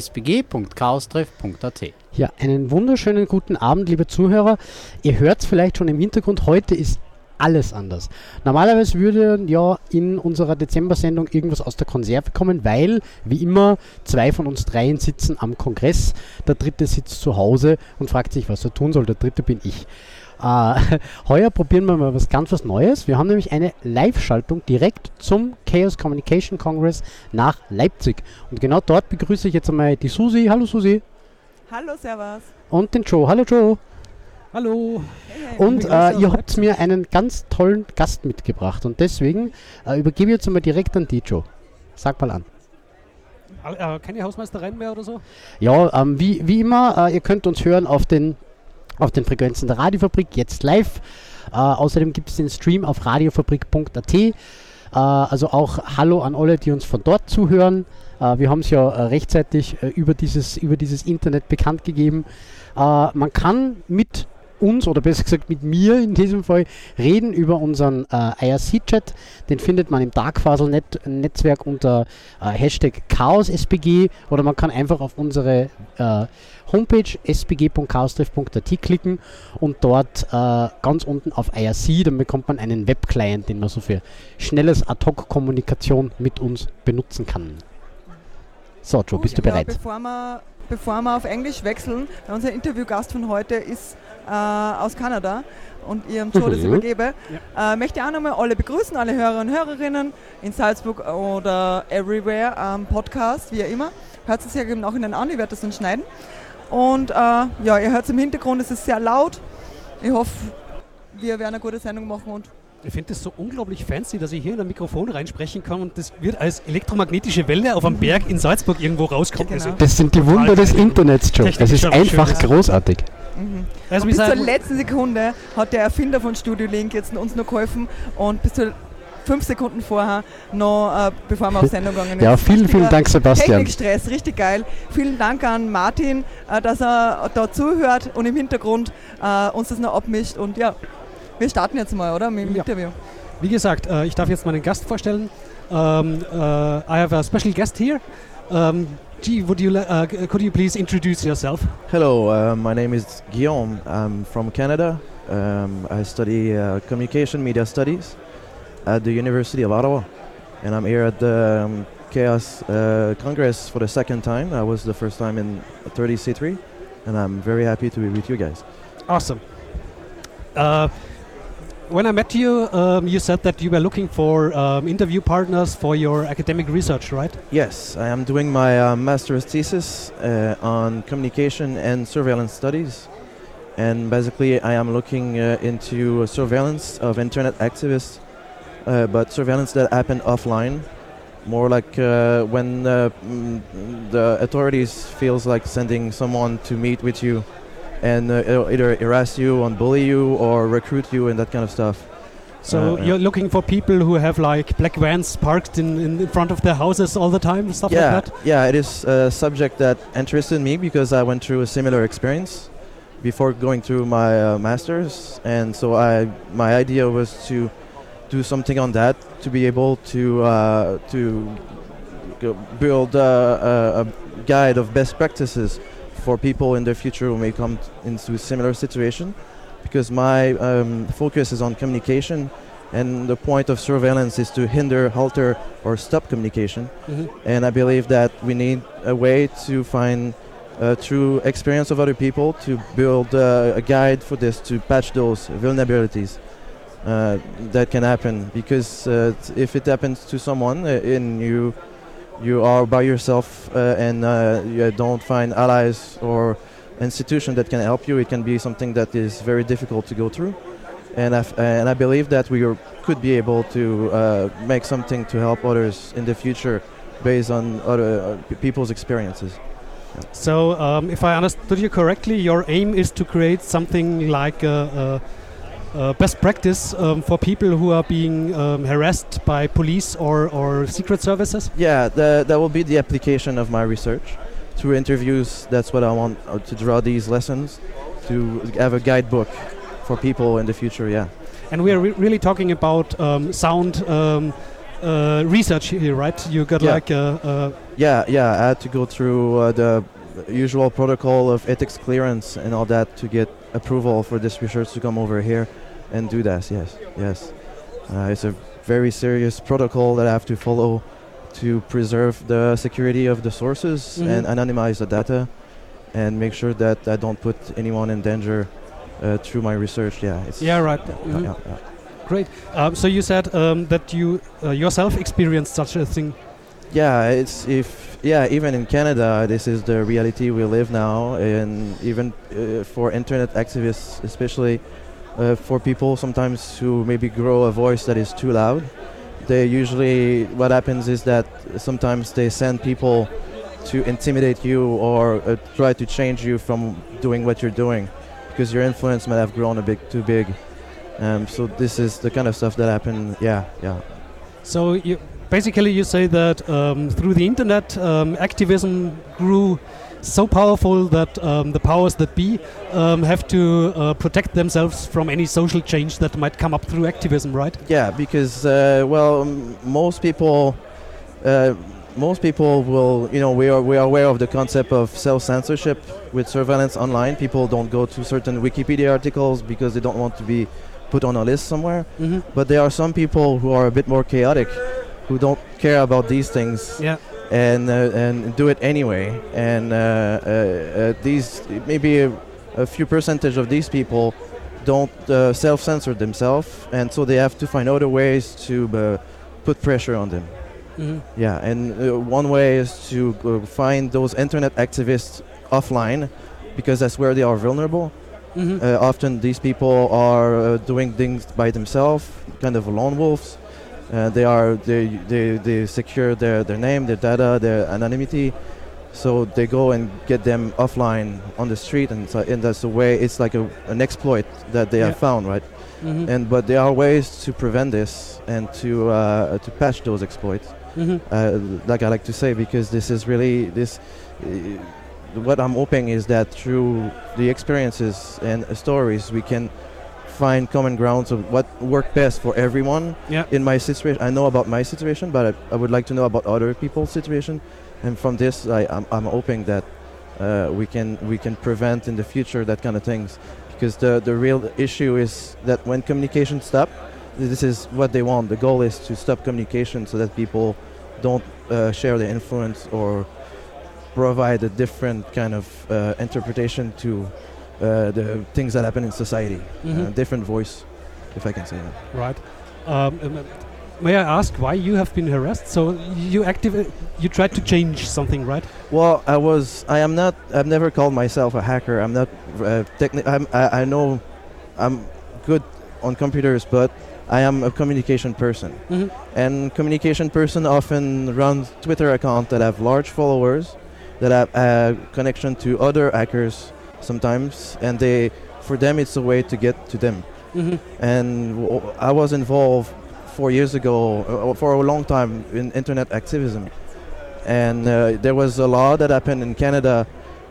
sbg.chaostreff.at. Ja, einen wunderschönen guten Abend, liebe Zuhörer. Ihr hört es vielleicht schon im Hintergrund, heute ist alles anders. Normalerweise würde ja in unserer Dezember-Sendung irgendwas aus der Konserve kommen, weil, wie immer, zwei von uns dreien sitzen am Kongress. Der dritte sitzt zu Hause und fragt sich, was er tun soll. Der dritte bin ich. Äh, heuer probieren wir mal was ganz was Neues. Wir haben nämlich eine Live-Schaltung direkt zum Chaos Communication Congress nach Leipzig. Und genau dort begrüße ich jetzt einmal die Susi. Hallo Susi. Hallo, Servus. Und den Joe. Hallo Joe. Hallo. Und äh, ihr habt mir einen ganz tollen Gast mitgebracht und deswegen äh, übergebe ich jetzt mal direkt an die Joe. Sag mal an. Äh, keine Hausmeistereien mehr oder so? Ja, ähm, wie, wie immer, äh, ihr könnt uns hören auf den, auf den Frequenzen der Radiofabrik, jetzt live. Äh, außerdem gibt es den Stream auf radiofabrik.at. Äh, also auch Hallo an alle, die uns von dort zuhören. Äh, wir haben es ja rechtzeitig über, dieses, über dieses Internet bekannt gegeben. man kann mit uns oder besser gesagt mit mir in diesem Fall reden über unseren äh, IRC-Chat. Den findet man im Darkfasel-Netzwerk unter äh, Hashtag ChaosSPG oder man kann einfach auf unsere äh, Homepage spg.chaostreff.at klicken und dort äh, ganz unten auf IRC, dann bekommt man einen Webclient, den man so für schnelles Ad-Hoc-Kommunikation mit uns benutzen kann. So, Joe, bist du bereit? Ja, bevor, wir, bevor wir auf Englisch wechseln, unser Interviewgast von heute ist äh, aus Kanada und ihrem Joe das übergebe, ja. äh, möchte ich auch nochmal alle begrüßen, alle Hörer und Hörerinnen in Salzburg oder everywhere am Podcast, wie immer. Hört es sich ja im Nachhinein an, ich werde das dann schneiden. Und äh, ja, ihr hört es im Hintergrund, es ist sehr laut. Ich hoffe, wir werden eine gute Sendung machen und ich finde das so unglaublich fancy, dass ich hier in ein Mikrofon reinsprechen kann und das wird als elektromagnetische Welle auf einem Berg in Salzburg irgendwo rauskommen. Genau. Das sind die Wunder des Internets, Joe. Das ist einfach schön, großartig. Mhm. Also bis zur letzten Sekunde hat der Erfinder von Studio Link jetzt uns noch geholfen und bis zu fünf Sekunden vorher noch, äh, bevor wir auf Sendung gegangen sind. Ja, vielen, vielen Dank, Sebastian. Technikstress, richtig geil. Vielen Dank an Martin, äh, dass er da zuhört und im Hintergrund äh, uns das noch abmischt. Und ja, wir starten jetzt mal, oder? Mit dem ja. Interview. Wie gesagt, äh, ich darf jetzt meinen Gast vorstellen. Um, uh, I have a special guest here. Um, Gee, would you uh, could you please introduce yourself? Hello, uh, my name is Guillaume. I'm from Canada. Um, I study uh, communication media studies at the University of Ottawa, and I'm here at the um, Chaos uh, Congress for the second time. I was the first time in 30C3, and I'm very happy to be with you guys. Awesome. When I met you, um, you said that you were looking for um, interview partners for your academic research, right? Yes, I am doing my uh, master's thesis uh, on communication and surveillance studies. And basically, I am looking uh, into surveillance of internet activists, uh, but surveillance that happen offline. More like uh, when mm, the authorities feels like sending someone to meet with you and uh, either harass you and bully you or recruit you and that kind of stuff. So uh, you're looking for people who have like black vans parked in, in front of their houses all the time, stuff yeah, like that? Yeah, it is a subject that interested me because I went through a similar experience before going through my uh, master's, and so I my idea was to do something on that to be able to uh, to build a, a guide of best practices for people in the future who may come into a similar situation because my um, focus is on communication and the point of surveillance is to hinder, halter, or stop communication. Mm-hmm. And I believe that we need a way to find uh, through experience of other people to build uh, a guide for this to patch those vulnerabilities uh, that can happen because uh, if it happens to someone and uh, you you are by yourself uh, and uh, you don't find allies or institution that can help you, it can be something that is very difficult to go through. And, and I believe that we could be able to uh, make something to help others in the future based on other uh, people's experiences. So, um, if I understood you correctly, your aim is to create something like a, a, a best practice um, for people who are being um, harassed by police or, or secret services. Yeah, the, that will be the application of my research. Through interviews, that's what I want uh, to draw these lessons, to have a guidebook for people in the future, yeah. And we are re really talking about um, sound um, uh, research here, right? You got Yeah. like a, a Yeah, yeah, I had to go through uh, the usual protocol of ethics clearance and all that to get approval for this research to come over here and do that. Yes, yes. Uh, it's a very serious protocol that I have to follow to preserve the security of the sources Mhm. and anonymize the data and make sure that I don't put anyone in danger uh, through my research. Yeah, it's Yeah, right. Yeah, Mhm. yeah, yeah. great. Um, so you said um, that you uh, yourself experienced such a thing. Yeah, it's if yeah, even in Canada, this is the reality we live now, and even uh, for internet activists, especially uh, for people sometimes who maybe grow a voice that is too loud. They usually what happens is that sometimes they send people to intimidate you or uh, try to change you from doing what you're doing because your influence might have grown a bit too big. Um, so this is the kind of stuff that happen. Yeah, yeah. So you, basically, you say that um, through the internet, um, activism grew so powerful that um, the powers that be um, have to uh, protect themselves from any social change that might come up through activism, right? Yeah, because uh, well, m- most people, uh, most people will, you know, we are we are aware of the concept of self censorship with surveillance online. People don't go to certain Wikipedia articles because they don't want to be put on a list somewhere. Mm-hmm. But there are some people who are a bit more chaotic, who don't care about these things Yeah. and uh, and do it anyway. And uh, uh, these maybe a, a few percentage of these people don't uh, self-censor themselves, and so they have to find other ways to uh, put pressure on them. Mm-hmm. Yeah, and uh, one way is to uh, find those internet activists offline, because that's where they are vulnerable. Mm-hmm. Uh, often these people are uh, doing things by themselves, kind of lone wolves. Uh, they are they, they they secure their, their name, their data, their anonymity. So they go and get them offline on the street, and, so, and that's the way. It's like a, an exploit that they Yeah. have found, right? Mm-hmm. And but there are ways to prevent this and to uh, to patch those exploits mm-hmm. uh, like I like to say, because this is really this. Uh, what I'm hoping is that through the experiences and uh, stories, we can find common grounds of what worked best for everyone. Yeah. In my situation, I know about my situation, but I, I would like to know about other people's situation, and from this, I, I'm, I'm hoping that uh, we can we can prevent in the future that kind of things, because the the real issue is that when communication stop, this is what they want. The goal is to stop communication so that people don't uh, share their influence or provide a different kind of uh, interpretation to uh, the things that happen in society. Uh, different voice, if I can say that. Right. Um, um, may I ask why you have been harassed? So you active, you tried to change something, right? Well, I was. I am not. I've never called myself a hacker. I'm not. Uh, techni- I'm, I, I know. I'm good on computers, but I am a communication person. Mhm. And communication person often runs Twitter account that have large followers, that have a connection to other hackers sometimes, and they, for them, it's a way to get to them. Mm-hmm. And w- I was involved four years ago, uh, for a long time, in internet activism. And uh, there was a law that happened in Canada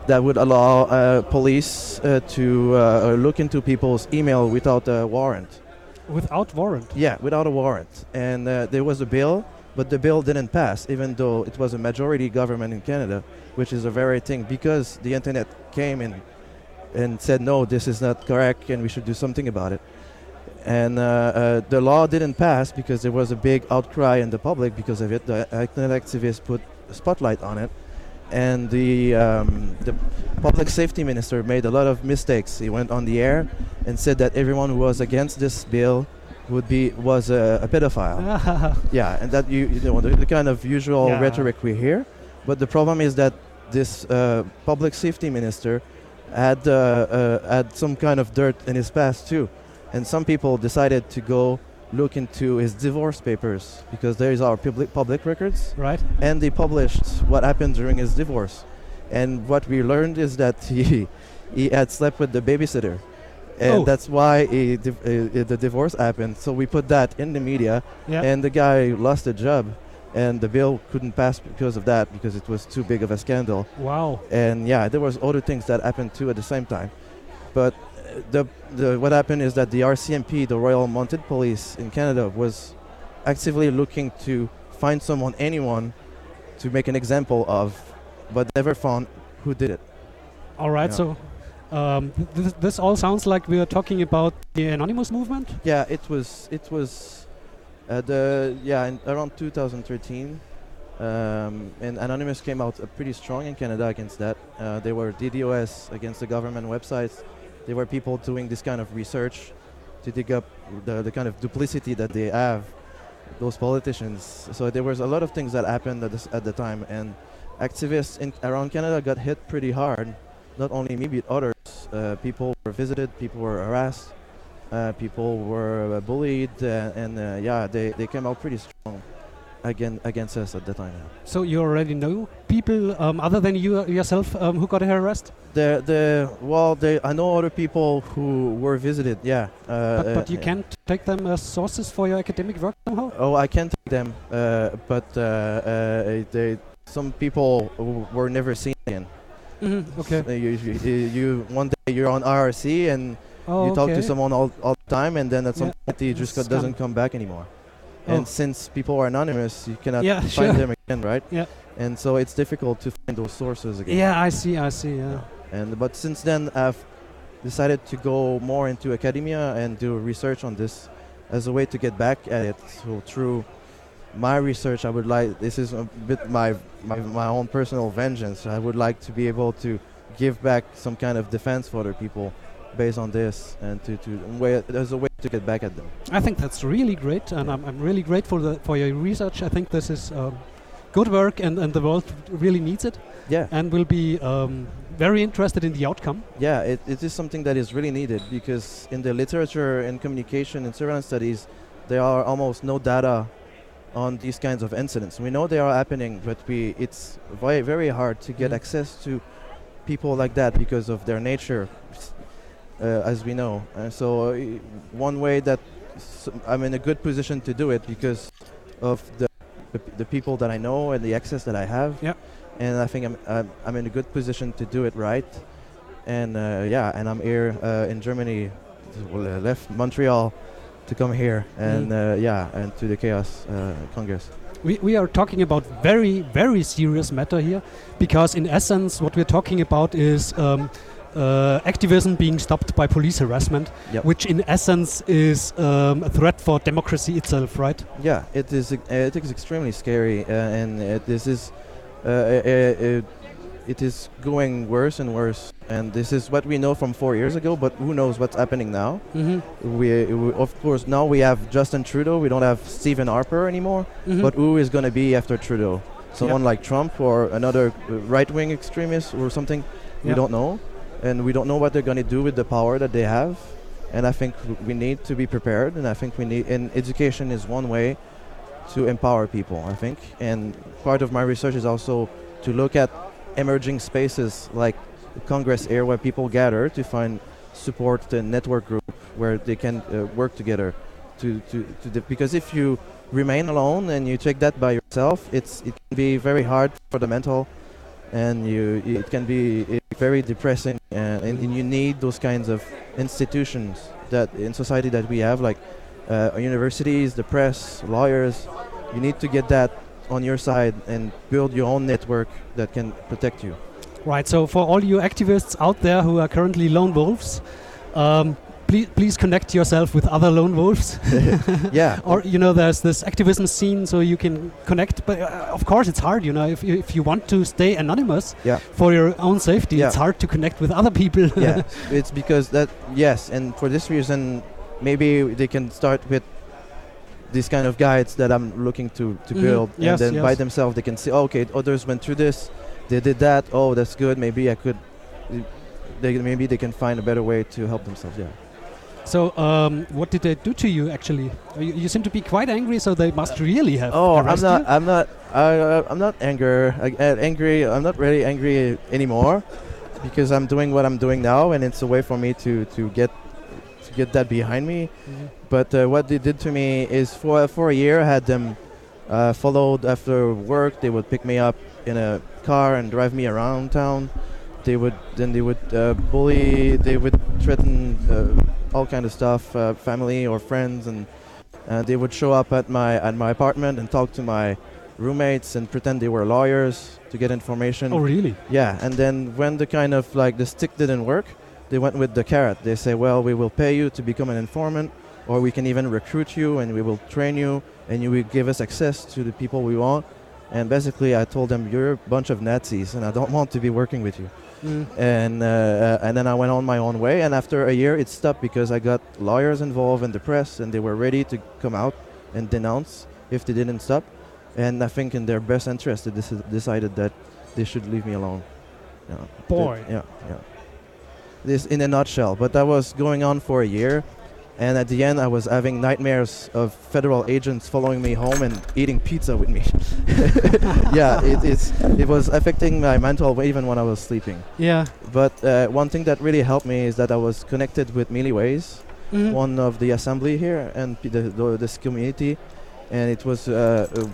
that would allow uh, police uh, to uh, look into people's email without a warrant. Without warrant. Yeah, without a warrant. And uh, there was a bill, but the bill didn't pass, even though it was a majority government in Canada, which is a very thing because the internet came in and said, no, this is not correct and we should do something about it. And uh, uh, the law didn't pass because there was a big outcry in the public because of it. The internet activists put a spotlight on it. And the, um, the public safety minister made a lot of mistakes. He went on the air and said that everyone who was against this bill would be was a, a pedophile. Yeah, and that you, you know the, the kind of usual Yeah. rhetoric we hear. But the problem is that this uh, public safety minister had uh, uh, had some kind of dirt in his past too, and some people decided to go look into his divorce papers because there is our public public records, right. and they published what happened during his divorce. and what we learned is that he he had slept with the babysitter, and Oh. that's why he uh, the divorce happened. So we put that in the media, Yeah. and the guy lost a job, and the bill couldn't pass because of that because it was too big of a scandal. wow. And yeah, there was other things that happened too at the same time, but uh, the the what happened is that the RCMP, the Royal Mounted Police in Canada, was actively looking to find someone, anyone, to make an example of, but never found who did it. All right. Yeah. So um, th- th- this all sounds like we are talking about the anonymous movement. Yeah, it was it was uh, the yeah around 2013, um, and Anonymous came out uh, pretty strong in Canada against that. Uh, they were DDoS against the government websites. They were people doing this kind of research to dig up the, the kind of duplicity that they have, those politicians. So there was a lot of things that happened at, this, at the time, and activists in around Canada got hit pretty hard. Not only me, but others. Uh, people were visited, people were harassed, people were uh, bullied, uh, and uh, yeah, they, they came out pretty strong again against us at the time. So you already know people um, other than you yourself um, who got harassed. The the well, they, I know other people who were visited. Yeah, uh, But, but you uh, can't take them as sources for your academic work somehow. Oh, I can't take them, uh, but uh, uh, they some people w- were never seen again. hmm Okay. So you, you, you one day you're on IRC and Oh, you talk okay. to someone all, all the time, and then at some Yeah. point he just doesn't come back anymore. Oh. And since people are anonymous, you cannot Yeah, find sure. them again, right? Yeah. And so it's difficult to find those sources again. Yeah, I see. I see. Yeah. And but since then, I've decided to go more into academia and do research on this as a way to get back at it. So through my research, I would like this is a bit my my, my own personal vengeance. I would like to be able to give back some kind of defense for other people based on this, and to to way there's a way to get back at them. I think that's really great, and I'm, I'm really grateful that for your research. I think this is um, good work, and, and the world really needs it, Yeah. and will be um, very interested in the outcome. Yeah, it, it is something that is really needed because in the literature and communication and surveillance studies, there are almost no data on these kinds of incidents. We know they are happening, but we it's very very hard to get Mhm. access to people like that because of their nature, as we know. And so, uh, one way that I'm in a good position to do it because of the the, the people that I know and the access that I have. Yeah. And I think I'm I'm, I'm in a good position to do it right. And uh, yeah, and I'm here uh, in Germany, well, uh, left Montreal to come here and uh, yeah, and to the Chaos uh, Congress. We, we are talking about very, very serious matter here, because in essence, what we're talking about is um, uh, activism being stopped by police harassment, Yep. which in essence is um, a threat for democracy itself, right? Yeah, it is. Uh, it is extremely scary, uh, and uh, this is. It is going worse and worse, and this is what we know from four years ago. But who knows what's happening now? Mm-hmm. We, we of course, now we have Justin Trudeau. We don't have Stephen Harper anymore. Mm-hmm. But who is going to be after Trudeau? Someone like Trump or another uh, right-wing extremist or something? We don't know, and we don't know what they're going to do with the power that they have. And I think we need to be prepared. And I think we need. And education is one way to empower people. I think. And part of my research is also to look at emerging spaces like Congress here, where people gather to find support and network group where they can uh, work together. To to, to the, because if you remain alone and you take that by yourself, it's it can be very hard for the mental, and you it can be uh, very depressing, and, and, and you need those kinds of institutions that in society that we have, like uh, universities, the press, lawyers. You need to get that on your side and build your own network that can protect you. Right. So for all you activists out there who are currently lone wolves, um, please please connect yourself with other lone wolves. yeah. or you know, there's this activism scene, so you can connect. But uh, of course, it's hard. You know, if you, if you want to stay anonymous Yeah. for your own safety, Yeah. it's hard to connect with other people. yeah, it's because that yes, and for this reason, maybe they can start with these kind of guides that I'm looking to to Mhm. build, Yes, and then by themselves they can see, okay, others went through this, they did that. Oh, that's good. Maybe I could. They maybe they can find a better way to help themselves. Yeah. So, um, what did they do to you actually? You, you seem to be quite angry, so they must really have. Oh, I'm not. you? I'm not. I, I'm not anger. I, uh, angry. I'm not really angry anymore, because I'm doing what I'm doing now, and it's a way for me to to get to get that behind me. Mhm. But uh, what they did to me is for for a year, I had them uh, followed after work. They would pick me up in a car and drive me around town. They would then they would uh, bully. They would threaten uh, all kind of stuff, uh, family or friends, and uh, they would show up at my at my apartment and talk to my roommates and pretend they were lawyers to get information. Oh, really? Yeah, and then when the kind of like the stick didn't work, they went with the carrot. They say, well, we will pay you to become an informant, or we can even recruit you and we will train you, and you will give us access to the people we want. And basically, I told them, you're a bunch of Nazis, and I don't want to be working with you. Mm. And uh, and then I went on my own way. And after a year, it stopped because I got lawyers involved in the press, and they were ready to come out and denounce if they didn't stop. And I think in their best interest, they deci- decided that they should leave me alone. Yeah. Boy. Yeah, yeah. This in a nutshell. But that was going on for a year, and at the end, I was having nightmares of federal agents following me home and eating pizza with me. yeah, it, it's it was affecting my mental even when I was sleeping. Yeah. But uh, one thing that really helped me is that I was connected with Milliways, Mhm. one of the assembly here and p- the, the, this community, and it was uh, a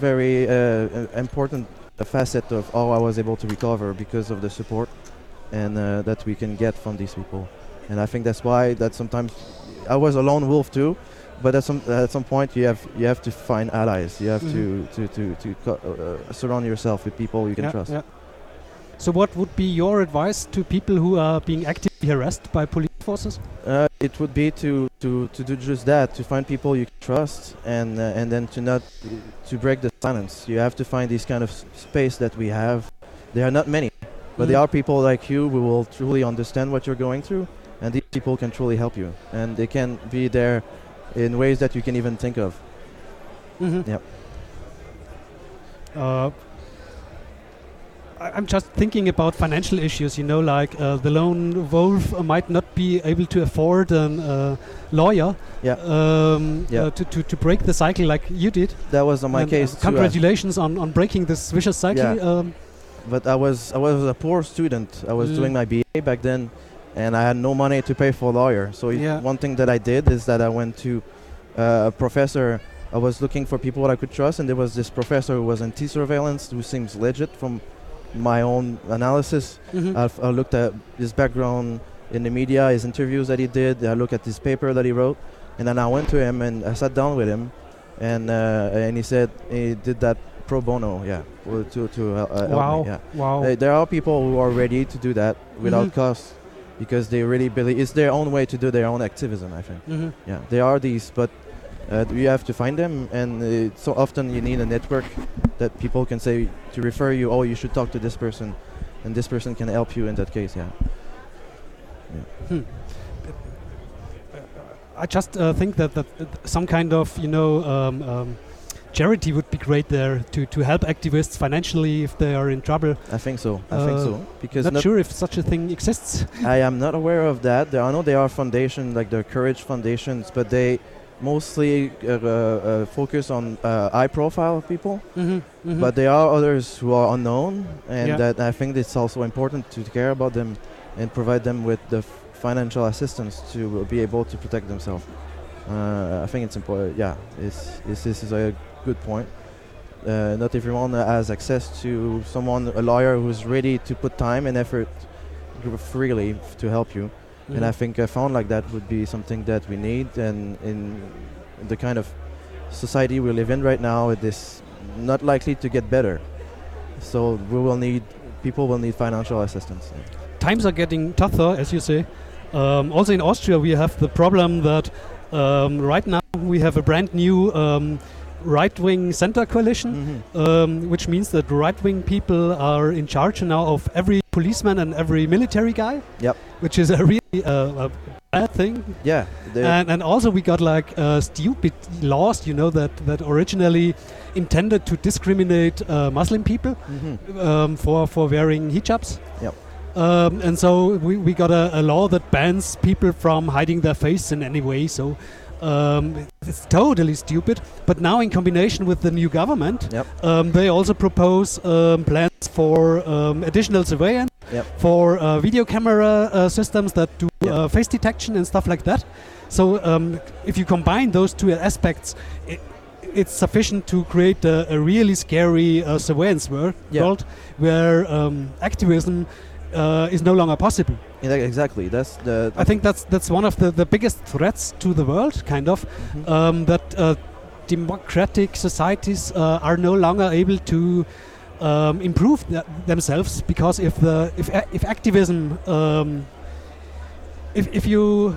very uh, uh, important facet of how I was able to recover because of the support and uh, that we can get from these people. And I think that's why that sometimes I was a lone wolf too, but at some at some point you have you have to find allies. You have Mhm. to to to, to uh, surround yourself with people you can yeah, trust. yeah. So, what would be your advice to people who are being actively harassed by police forces? Uh, it would be to, to, to do just that, to find people you can trust, and uh, and then to not to break the silence. You have to find this kind of s- space that we have. There are not many, but there Mhm. are people like you who will truly understand what you're going through, people can truly help you, and they can be there in ways that you can even think of. Mhm. Yep. Uh, I'm just thinking about financial issues, you know, like uh, the lone wolf uh, might not be able to afford a uh, lawyer Yeah. um, Yeah. uh, to, to, to break the cycle like you did. That was on my And, uh, case congratulations on, on breaking this vicious cycle. Yeah. Um, but I was I was a poor student. I was Mm. doing my BA back then, and I had no money to pay for a lawyer. So Yeah. one thing that I did is that I went to uh, a professor. I was looking for people that I could trust, and there was this professor who was anti surveillance, who seems legit from my own analysis. mhm. I've, I looked at his background in the media, his interviews that he did. I looked at his paper that he wrote, and then I went to him and I sat down with him, and uh, and he said he did that pro bono, yeah, to to uh, uh, help wow. me, yeah. Wow. Uh, there are people who are ready to do that without Mhm. cost because they really believe it's their own way to do their own activism. I think. Mhm. Yeah, there are these, but uh, you have to find them, and uh, so often you need a network that people can say to refer you. Oh, you should talk to this person, and this person can help you in that case. Yeah. I just uh, think that, that that some kind of you know um, um, charity would be great there to, to help activists financially if they are in trouble. I think so. I think Uh, so because Not not sure if such a thing exists. I am not aware of that. There, I know there are foundations like the Courage Foundations, but they mostly uh, uh, focus on uh, high-profile people. mm-hmm. But there are others who are unknown, and Yeah. that I think it's also important to care about them and provide them with the f- financial assistance to be able to protect themselves. Uh, I think it's important. Yeah, it's, it's, this is a good point. Uh, not everyone has access to someone, a lawyer who's ready to put time and effort freely to help you. And I think a fund like that would be something that we need. And in the kind of society we live in right now, it is not likely to get better. So we will need people will need financial assistance. times are getting tougher, as you say. Um, also in Austria, we have the problem that um, right now we have a brand new um, right-wing center coalition, Mhm. um, which means that right-wing people are in charge now of every policeman and every military guy. Yep. Which is a really uh, a bad thing. Yeah, And, and also we got like uh, stupid laws, you know, that, that originally intended to discriminate uh, Muslim people mhm. um, for for wearing hijabs. Yep. Um, and so we, we got a, a law that bans people from hiding their face in any way. So um, it's totally stupid. But now, in combination with the new government, Yep. um, they also propose um, plans for um, additional surveillance, Yep. for uh, video camera uh, systems that do Yep. uh, face detection and stuff like that. So um, if you combine those two aspects, i it's sufficient to create a, a really scary uh, surveillance world where um, activism uh, is no longer possible. Yeah, exactly. That's the. I think that's that's one of the, the biggest threats to the world, kind of, Mhm. um, that uh, democratic societies uh, are no longer able to um, improve th- themselves because if the if a- if activism um, if if you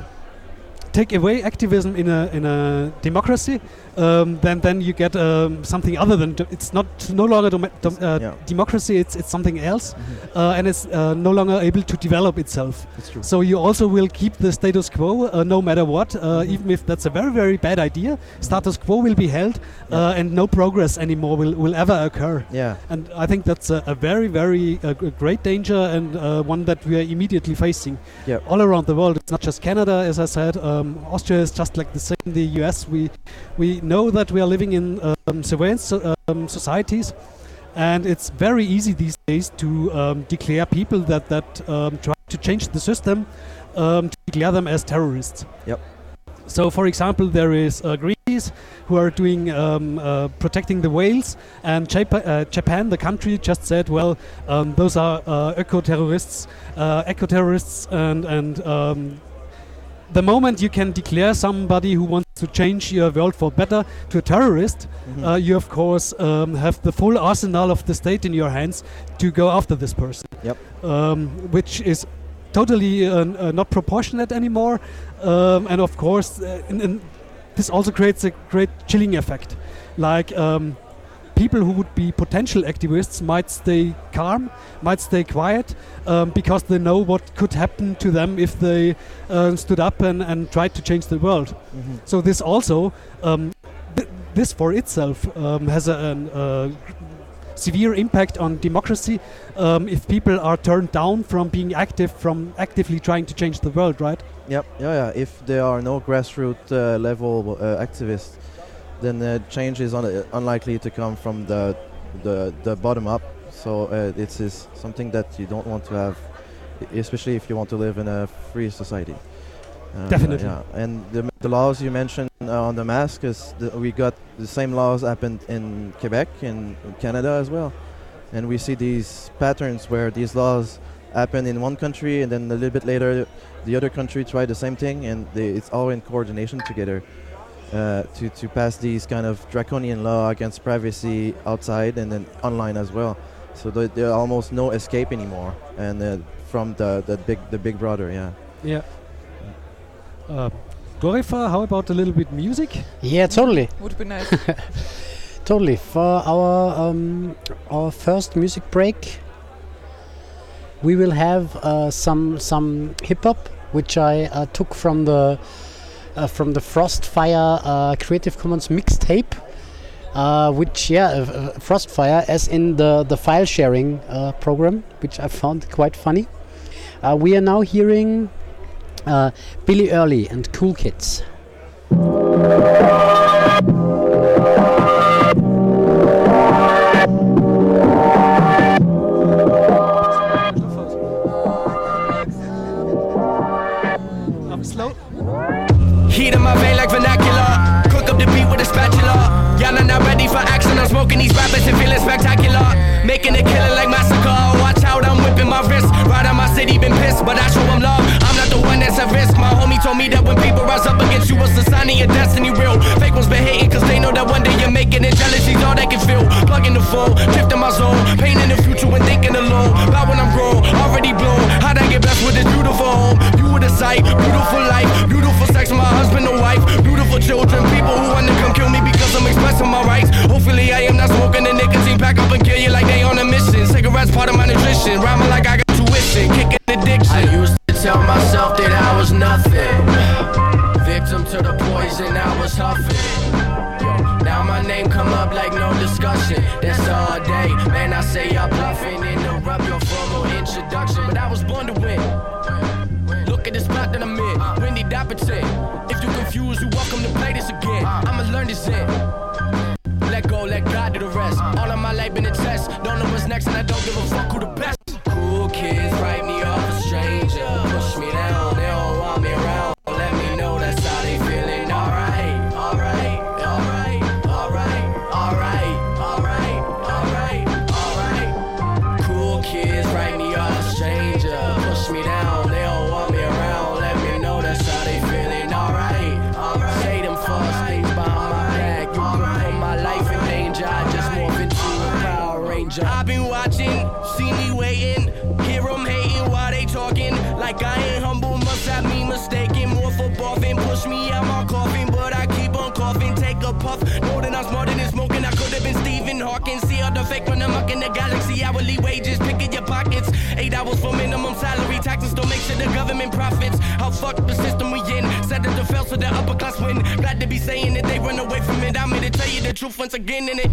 take away activism in a in a democracy, um, then then you get um, something other than it's not no longer uh, Yeah. democracy. It's it's something else, Mhm. uh, and it's uh, no longer able to develop itself. So you also will keep the status quo uh, no matter what, uh, Mhm. even if that's a very very bad idea. Status quo will be held, Yeah. uh, and no progress anymore will, will ever occur. yeah. And I think that's a, a very very uh, great danger and uh, one that we are immediately facing Yeah. all around the world. It's not just Canada, as I said. Um, Austria is just like the same. The U.S. We we know that we are living in um, surveillance um, societies, and it's very easy these days to um, declare people that that um, try to change the system um, to declare them as terrorists. Yep. So, for example, there is uh, Greenpeace who are doing um, uh, protecting the whales, and Jap- uh, Japan, the country, just said, well, um, those are uh, eco-terrorists, uh, eco-terrorists, and and um, the moment you can declare somebody who wants to change your world for better to a terrorist, Mhm. uh, you of course um, have the full arsenal of the state in your hands to go after this person. Yep. Um, which is totally uh, uh, not proportionate anymore, um, and of course, uh, and, and this also creates a great chilling effect. Like um, people who would be potential activists might stay calm, might stay quiet, um, because they know what could happen to them if they uh, stood up and, and tried to change the world. Mhm. So this also, um, th- this for itself um, has a, an uh, severe impact on democracy. Um, if people are turned down from being active, from actively trying to change the world, right? Yep. Yeah, yeah. If there are no grassroots uh, level uh, activists, then the change is un- unlikely to come from the the, the bottom up. So uh, it's is something that you don't want to have, especially if you want to live in a free society. Uh, Definitely. Yeah. And the, the laws you mentioned uh, on the mask is the, we got the same laws happened in Quebec in Canada as well, and we see these patterns where these laws happen in one country and then a little bit later the other country tried the same thing and they, it's all in coordination together uh, to, to pass these kind of draconian law against privacy outside and then online as well so there there are almost no escape anymore and uh, from the, the big the big brother yeah Yeah. Uh, Dorifer, how about a little bit music? Yeah, totally, Would be nice. totally. For our um, our first music break, we will have uh, some some hip hop, which I uh, took from the uh, from the Frostfire uh, Creative Commons mixtape. Uh, which yeah, uh, uh, Frostfire, as in the the file sharing uh, program, which I found quite funny. We are now hearing Billy Early and Cool Kids. Feeling spectacular. Making a killing like massacre. Watch out, I'm whipping my wrist. Right on my city, been pissed, but I show them love. I'm not the one that's at risk. My homie told me that when people rise up against you, it's a sign of your destiny real. Fake ones been hating, cause they know that one day you're making it. Jealousy's all they can feel. Plugging the phone, drifting my zone. Pain in the future when thinking alone. About when I'm grown, already blown. How'd I get blessed with this beautiful home? You were the sight, beautiful life, beautiful sex, my husband and wife, beautiful children, people who want to come kill me because I'm expressing my rights. Hopefully I am not smoking the up and kill you like they on a mission. Cigarettes part of my nutrition, rhyming like I got tuition, kicking addiction. I used to tell myself that I was nothing. Victim to the poison I was huffing. Now my name come up like no discussion. That's all day. Man, I say y'all bluffing. Interrupt your formal introduction. But I was born to win. Look at the spot that I'm in. Wendy Dapperton. If you confused, you welcome to play this again. I'ma learn this in. Next, and I don't give a fuck who the best. Fake when I'm the galaxy. Hourly wages, picking your pockets. Eight hours for minimum salary. Taxes don't make sure the government profits. How fuck the system we in? Set it to fail so the upper class win. Glad to be saying that they run away from it. I'm here to tell you the truth once again, and it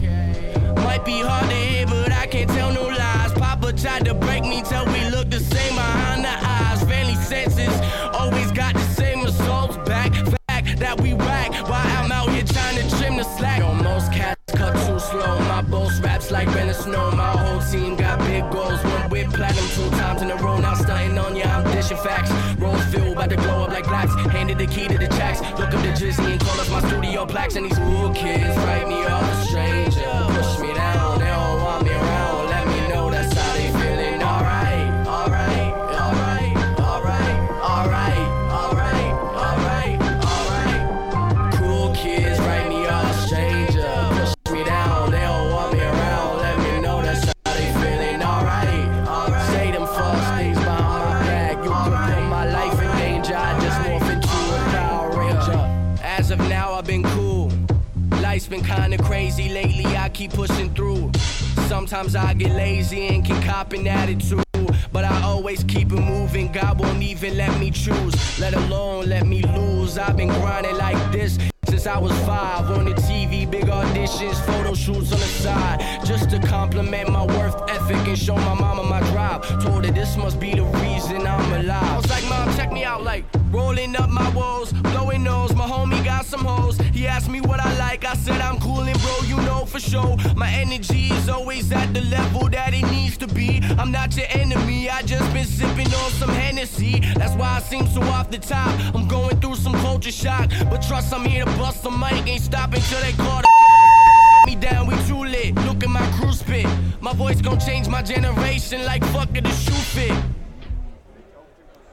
might be hard to hear, but I can't tell no lies. Papa tried to break me till we look the same And these cool kids keep pushing through. Sometimes I get lazy and can cop an attitude. But I always keep it moving, God won't even let me choose, let alone let me lose. I've been grinding like this since I was five. On the TV, big auditions, photo shoots on the side. Just to compliment my worth ethic and show my mama my drive. Told her this must be the reason I'm alive. I was like, Mom, check me out, like rolling up my woes, blowing nose. My homie some hoes. He asked me what I like. I said, I'm coolin', bro, you know for sure. My energy is always at the level that it needs to be. I'm not your enemy, I just been sipping on some Hennessy. That's why I seem so off the top. I'm going through some culture shock. But trust, I'm here to bust some mic. Ain't stopping till they call the me down, we too lit. Look at my crew spit. My voice gon' change my generation like fuck it, the shoe fit.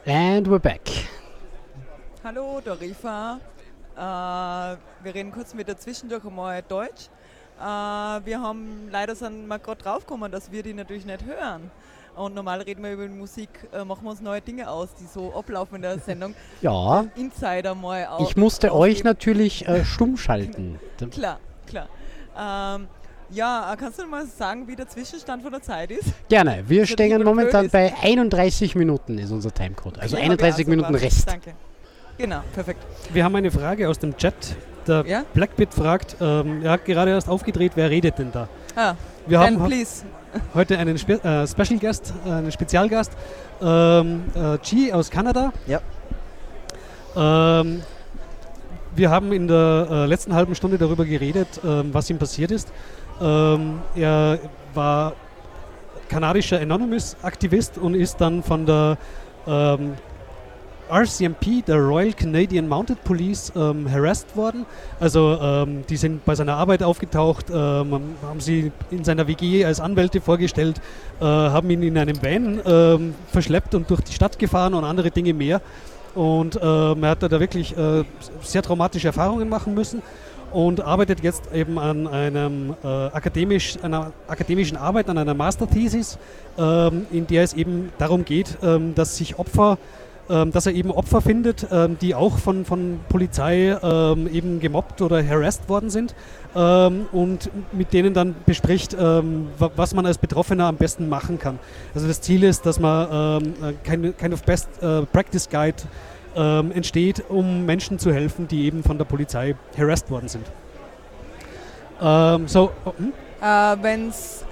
And we're back. Hallo, Dorifer. Äh, wir reden kurz mit der zwischendurch einmal Deutsch. Äh, wir haben leider sind wir gerade draufgekommen, dass wir die natürlich nicht hören. Und normal reden wir über Musik, äh, machen wir uns neue Dinge aus, die so ablaufen in der Sendung. Ja, Insider mal au- ich musste euch ausgeben. natürlich äh, stumm schalten. Klar, klar. Ähm, ja, äh, kannst du mal sagen, wie der Zwischenstand von der Zeit ist? Gerne. Wir stehen momentan bei 31 Minuten ist unser Timecode. Also Okay, 31 okay, Minuten. Rest. Danke. Genau, perfekt. Wir haben eine Frage aus dem Chat. Der Ja? Blackbit fragt, ähm, er hat gerade erst aufgedreht, wer redet denn da? Ah, Wir haben please. heute einen Spe äh, Special Guest, äh, einen Spezialgast, ähm, äh, G aus Kanada. Ja. Ähm, wir haben in der äh, letzten halben Stunde darüber geredet, ähm, was ihm passiert ist. Ähm, er war kanadischer Anonymous-Aktivist und ist dann von der ähm, RCMP, der Royal Canadian Mounted Police, ähm, harassed worden. Also ähm, die sind bei seiner Arbeit aufgetaucht, ähm, haben sie in seiner WG als Anwälte vorgestellt, äh, haben ihn in einem Van ähm, verschleppt und durch die Stadt gefahren und andere Dinge mehr. Und ähm, er hat da wirklich äh, sehr traumatische Erfahrungen machen müssen und arbeitet jetzt eben an einem, äh, akademisch, einer akademischen Arbeit, an einer Masterthesis, ähm, in der es eben darum geht, ähm, dass sich Opfer dass er eben Opfer findet, ähm, die auch von, von Polizei ähm, eben gemobbt oder harassed worden sind ähm, und mit denen dann bespricht, ähm, wa- was man als Betroffener am besten machen kann. Also das Ziel ist, dass man ähm, äh, kein kind of Best äh, Practice Guide ähm, entsteht, um Menschen zu helfen, die eben von der Polizei harassed worden sind. Ähm, so, oh, hm? Äh, Wenn es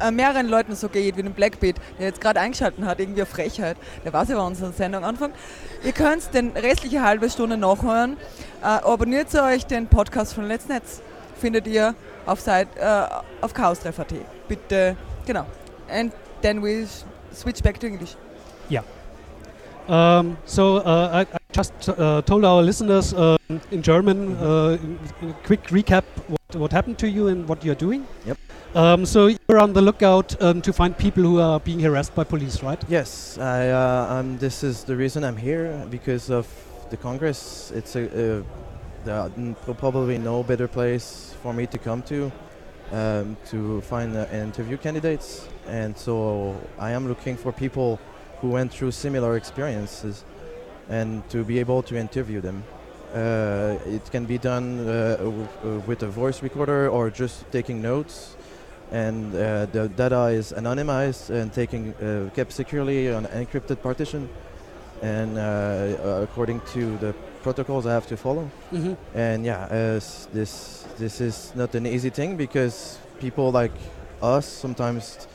äh, mehreren Leuten so geht wie dem Blackbeat, der jetzt gerade eingeschaltet hat, irgendwie eine Frechheit, der weiß ja, wann unsere Sendung anfängt. Ihr könnt den restliche halbe Stunde nachhören. Äh, abonniert euch den Podcast von Let's Netz. Findet ihr auf, Seit, äh, auf chaostreff.at. Bitte, genau. And then we switch back to English. Um, so uh, I, I just uh, told our listeners uh, in German uh, in, in a quick recap what, what happened to you and what you're doing. Yep. Um, so you're on the lookout um, to find people who are being harassed by police, right? Yes, I, uh, um, this is the reason I'm here because of the Congress. It's a, there are probably no better place for me to come to um, to find uh, interview candidates, and so I am looking for people who went through similar experiences and to be able to interview them. Uh, it can be done uh, w- with a voice recorder or just taking notes and uh, the data is anonymized and taking uh, kept securely on an encrypted partition and uh, according to the protocols I have to follow Mm-hmm. and yeah uh, this this is not an easy thing because people like us sometimes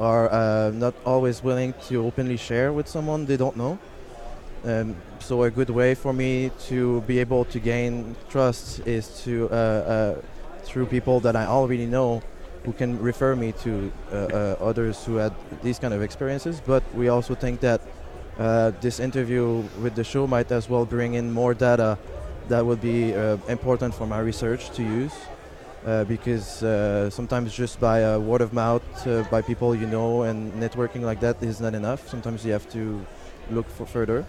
are uh, not always willing to openly share with someone they don't know. Um, so a good way for me to be able to gain trust is to uh, uh, through people that I already know who can refer me to uh, uh, others who had these kind of experiences. But we also think that uh, this interview with the show might as well bring in more data that would be important for my research to use uh, because uh, sometimes just by uh, word of mouth uh, by people you know and networking like that is not enough. Sometimes you have to look for further.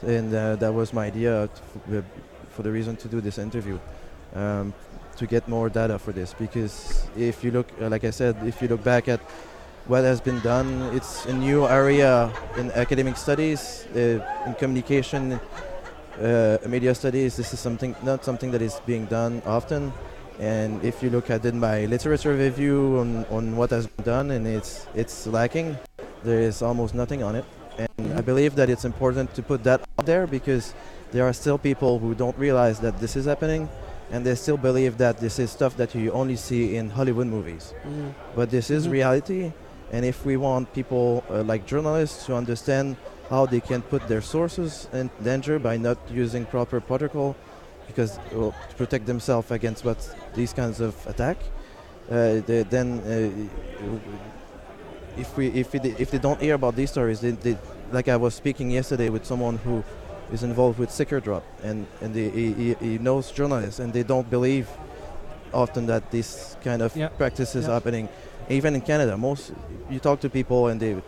And uh, that was my idea t- f- for the reason to do this interview um, to get more data for this. Because if you look like i said if you look back at what has been done it's a new area in academic studies in communication media studies. This is something not something that is being done often and if you look at it my literature review on, on what has been done and it's it's lacking there is almost nothing on it. And i believe that it's important to put that out there because there are still people who don't realize that this is happening and they still believe that this is stuff that you only see in hollywood movies. But this is Mhm. reality and if we want people uh, like journalists to understand how they can put their sources in danger by not using proper protocol because well, to protect themselves against what these kinds of attack uh, they, then uh, if we if, we, if they don't hear about these stories they, they, like i was speaking yesterday with someone who is involved with Secure Drop and, and they, he, he- knows journalists and they don't believe often that this kind of Yeah. practice is Yeah. happening even in canada most you talk to people and they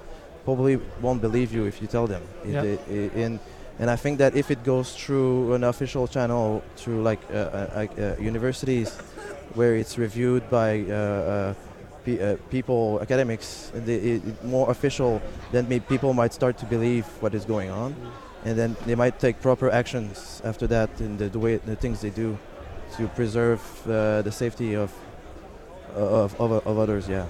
probably won't believe you if you tell them If Yeah. they- i- in, and i think that if it goes through an official channel through like uh, uh, uh, universities where it's reviewed by pe- people academics it more official then people might start to believe what is going on. And then they might take proper actions after that in the, the way the things they do to preserve the safety of of, of, of others yeah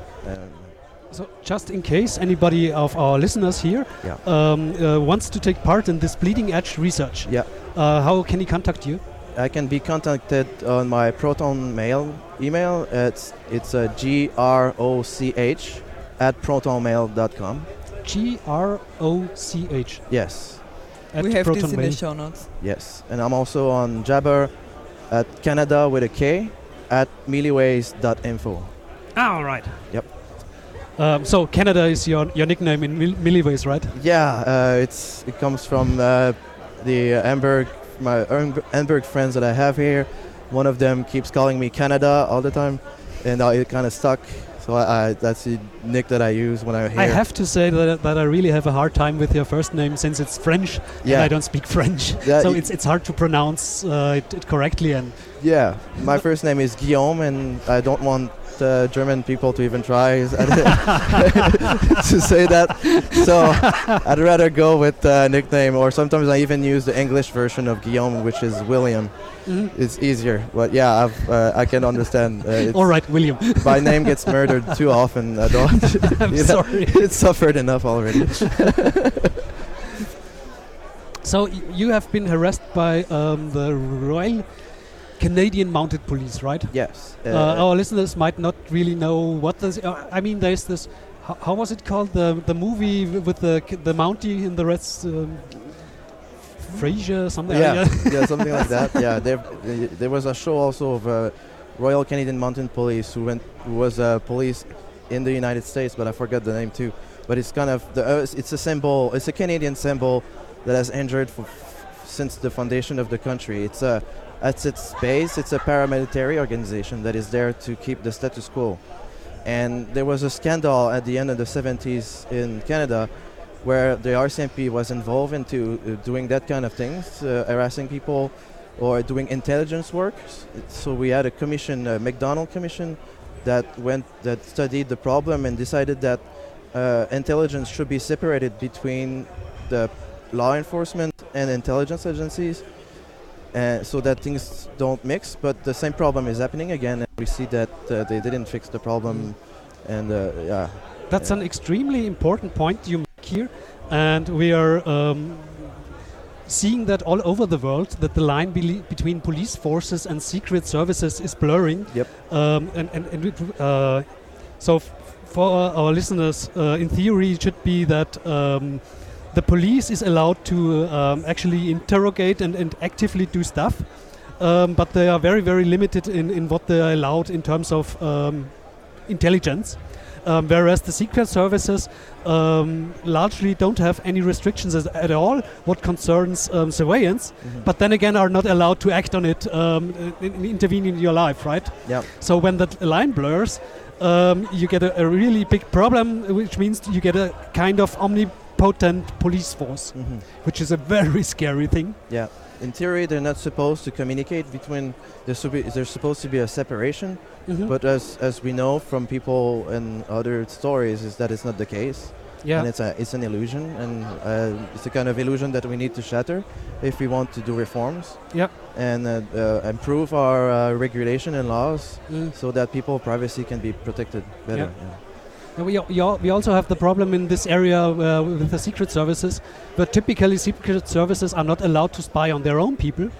So just in case anybody of our listeners here Yeah. um, uh, wants to take part in this bleeding edge research, Yeah. uh, how can he contact you? I can be contacted on my Proton Mail email. It's it's a G R O C H at protonmail.com. G R O C H. Yes, At we have Proton this in Mail. the show notes. yes. And I'm also on Jabber at Canada with a K at milliways.info. Ah, all right. Yep. Um, so Canada is your your nickname in mil- milliways, right? Yeah, uh, it's it comes from uh, the Hamburg my Hamburg- Hamburg friends that I have here. One of them keeps calling me Canada all the time, and uh, it kind of stuck. So I, I, that's the nick that I use when I'm here. I have to say that, that I really have a hard time with your first name since it's French and Yeah. I don't speak French. Yeah, so it's it's hard to pronounce uh, it, it correctly and Yeah, my first name is Guillaume, and I don't want uh, German people to even try to say that. So I'd rather go with uh, nickname, or sometimes I even use the English version of Guillaume, which is William. Mhm. It's easier, but yeah, I've, uh, I can understand. Uh, it's- all right, William. my name gets murdered too often. I don't. I'm you know, sorry. It's suffered enough already. So y- you have been harassed by um, the Royal Canadian Mounted Police, right? Yes. Uh, our listeners might not really know what this. Uh, I mean, there's this. How, how was it called? The the movie with the the Mountie and the rest. Um, Frasier, something. yeah, like that. yeah, something like that. Yeah, there, uh, there was a show also of uh, Royal Canadian Mounted Police who went, who was uh, police in the United States, but I forgot the name too. But it's kind of the, uh, it's a symbol. It's a Canadian symbol that has endured for since the foundation of the country. It's a at its base, it's a paramilitary organization that is there to keep the status quo. And there was a scandal at the end of the 70s in Canada where the RCMP was involved into uh, doing that kind of things, uh, harassing people or doing intelligence work. So we had a commission, a McDonald commission, that went that studied the problem and decided that uh, intelligence should be separated between the law enforcement and intelligence agencies, uh, so that things don't mix. But the same problem is happening again, and we see that uh, they didn't fix the problem, and uh, yeah. That's an extremely important point you make here, and we are um, seeing that all over the world that the line bele- between police forces and secret services is blurring. Yep. Um, and and, and it, uh, so f- for our, our listeners, uh, in theory, it should be that. Um, the police is allowed to um, actually interrogate and, and actively do stuff, um, but they are very, very limited in, in what they are allowed in terms of um, intelligence. Um, whereas the secret services um, largely don't have any restrictions as, at all what concerns um, surveillance, Mhm. but then again are not allowed to act on it, um, in, in- intervene in your life, right? Yeah. So when that line blurs, um, you get a, a really big problem, which means you get a kind of omnipotent police force, Mhm. which is a very scary thing. Yeah. In theory, they're not supposed to communicate between. There's, be, there's supposed to be a separation, Mhm. but as as we know from people and other stories, is that it's not the case, yeah. and it's a it's an illusion, and uh, it's a kind of illusion that we need to shatter if we want to do reforms. Yep. And uh, uh, improve our uh, regulation and laws Mm. so that people privacy can be protected better. Yeah. yeah. And We, we, al- we also have the problem in this area uh, with the secret services, but typically secret services are not allowed to spy on their own people.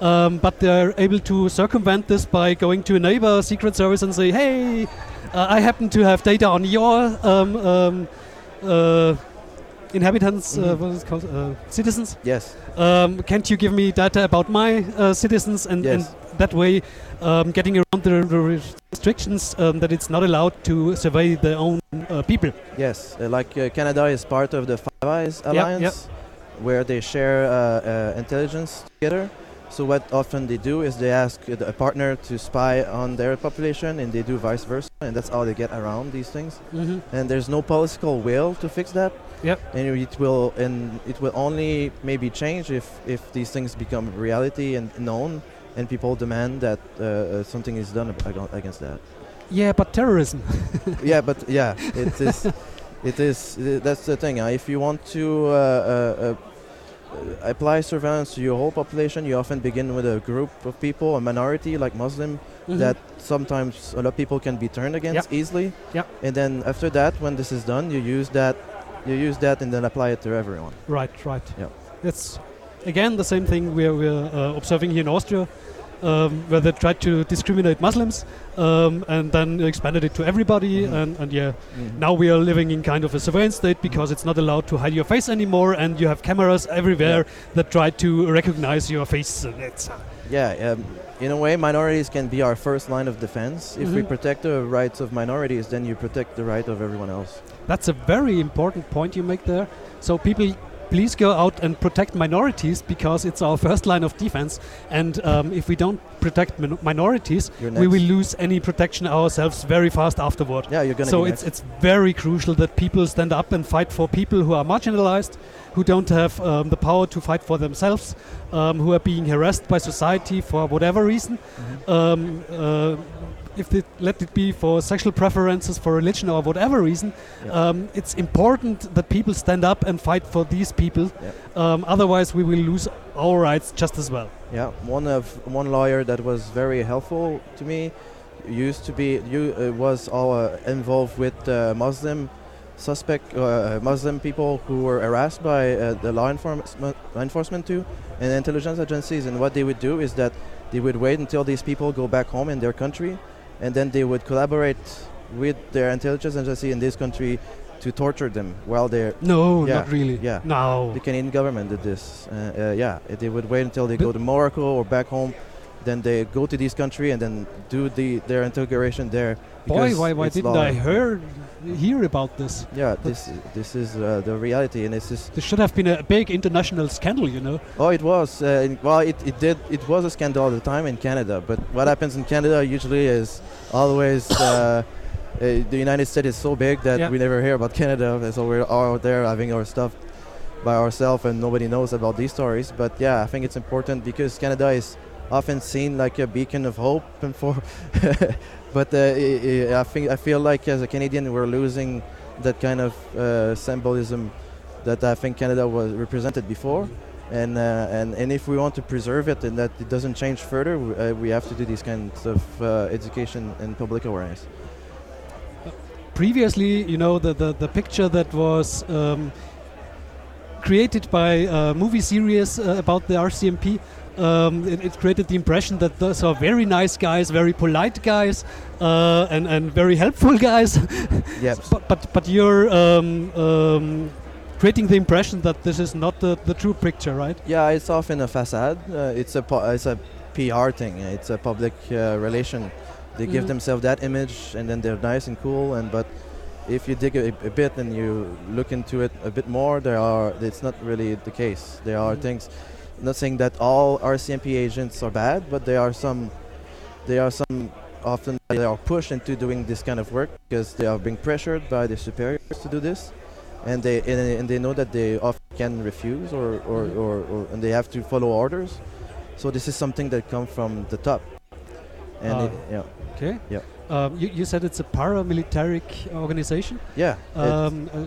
Um, but they're able to circumvent this by going to a neighbor secret service and say, "Hey, uh, I happen to have data on your um, um, uh, inhabitants, uh, Mhm. what is it called, uh, citizens. Yes. Um, can't you give me data about my uh, citizens?" And, and that way, um, getting around the, restrictions um, that it's not allowed to survey their own uh, people. Yes, uh, like uh, Canada is part of the Five Eyes yep. Alliance, where they share uh, uh, intelligence together. So what often they do is they ask uh, a partner to spy on their population, and they do vice versa, and that's how they get around these things. Mm-hmm. And there's no political will to fix that. Yep. And it will, and it will only maybe change if if these things become reality and known, and people demand that uh, uh, something is done against that. Yeah, but terrorism. yeah, but yeah, it is. It is. That's the thing. Uh, if you want to uh, uh, uh, apply surveillance to your whole population, you often begin with a group of people, a minority like Muslim, Mhm. that sometimes a lot of people can be turned against easily. Yep. And then after that, when this is done, you use that, you use that, and then apply it to everyone. Right, right. Yeah. That's again the same thing we're, we're uh, observing here in Austria, um, where they tried to discriminate Muslims um, and then expanded it to everybody. Mhm. And, and yeah, Mhm. now we are living in kind of a surveillance state because it's not allowed to hide your face anymore, and you have cameras everywhere that try to recognize your face. Uh, Yeah, um, in a way, minorities can be our first line of defense. If we Mhm. protect the rights of minorities, then you protect the right of everyone else. That's a very important point you make there. So people, please go out and protect minorities because it's our first line of defense. And um, if we don't protect min- minorities, we will lose any protection ourselves very fast afterward. Yeah, you're gonna. So it's next. it's very crucial that people stand up and fight for people who are marginalized, who don't have um, the power to fight for themselves, um, who are being harassed by society for whatever reason. Mhm. Um, uh, if it, let it be for sexual preferences, for religion, or whatever reason, Yeah. um, it's important that people stand up and fight for these people. Um, otherwise, we will lose our rights just as well. Yeah, one of one lawyer that was very helpful to me used to be you uh, was all uh, involved with uh, Muslim suspect uh, Muslim people who were harassed by uh, the law enforcement enforcement too, and intelligence agencies. And what they would do is that they would wait until these people go back home in their country, and then they would collaborate with their intelligence agency in this country to torture them while they're No, Yeah, not really. yeah. No. the Canadian government did this. Uh, uh, yeah, they would wait until they go to Morocco or back home, then they go to this country and then do the their integration there. Boy, why, why didn't law. I hear hear about this? Yeah, this this is uh, the reality, and this is This should have been a big international scandal, you know. oh, it was uh, in- well, it, it did it was a scandal at the time in Canada. But what happens in Canada usually is always. Uh, uh, the United States is so big that Yeah. we never hear about Canada, so we're out there having our stuff by ourselves, and nobody knows about these stories. But yeah, I think it's important because Canada is often seen like a beacon of hope and for. but uh, i- think I feel like as a Canadian we're losing that kind of uh, symbolism that I think Canada was represented before. And, uh, and and if we want to preserve it and that it doesn't change further, w- uh, we have to do these kinds of uh, education and public awareness. Previously, you know, the, the, the picture that was um, created by a movie series uh, about the RCMP, um, it, it created the impression that those are very nice guys, very polite guys, uh, and, and very helpful guys. Yep. but, but, but you're um, um, creating the impression that this is not the, the true picture, right? Yeah, it's often a facade. Uh, it's a it's a PR thing. It's a public uh, relation. They give Mhm. themselves that image, and then they're nice and cool. And but if you dig a, a bit and you look into it a bit more, there are. It's not really the case. There are Mhm. things. Not saying that all RCMP agents are bad, but there are some. There are some. Often they are pushed into doing this kind of work because they are being pressured by their superiors to do this, and they and, and they know that they often can refuse or or, Mhm. or, or and they have to follow orders. So this is something that comes from the top. And Ah. it, yeah, Okay. Yeah. Um, you, you said it's a paramilitary organization. yeah. Um, uh,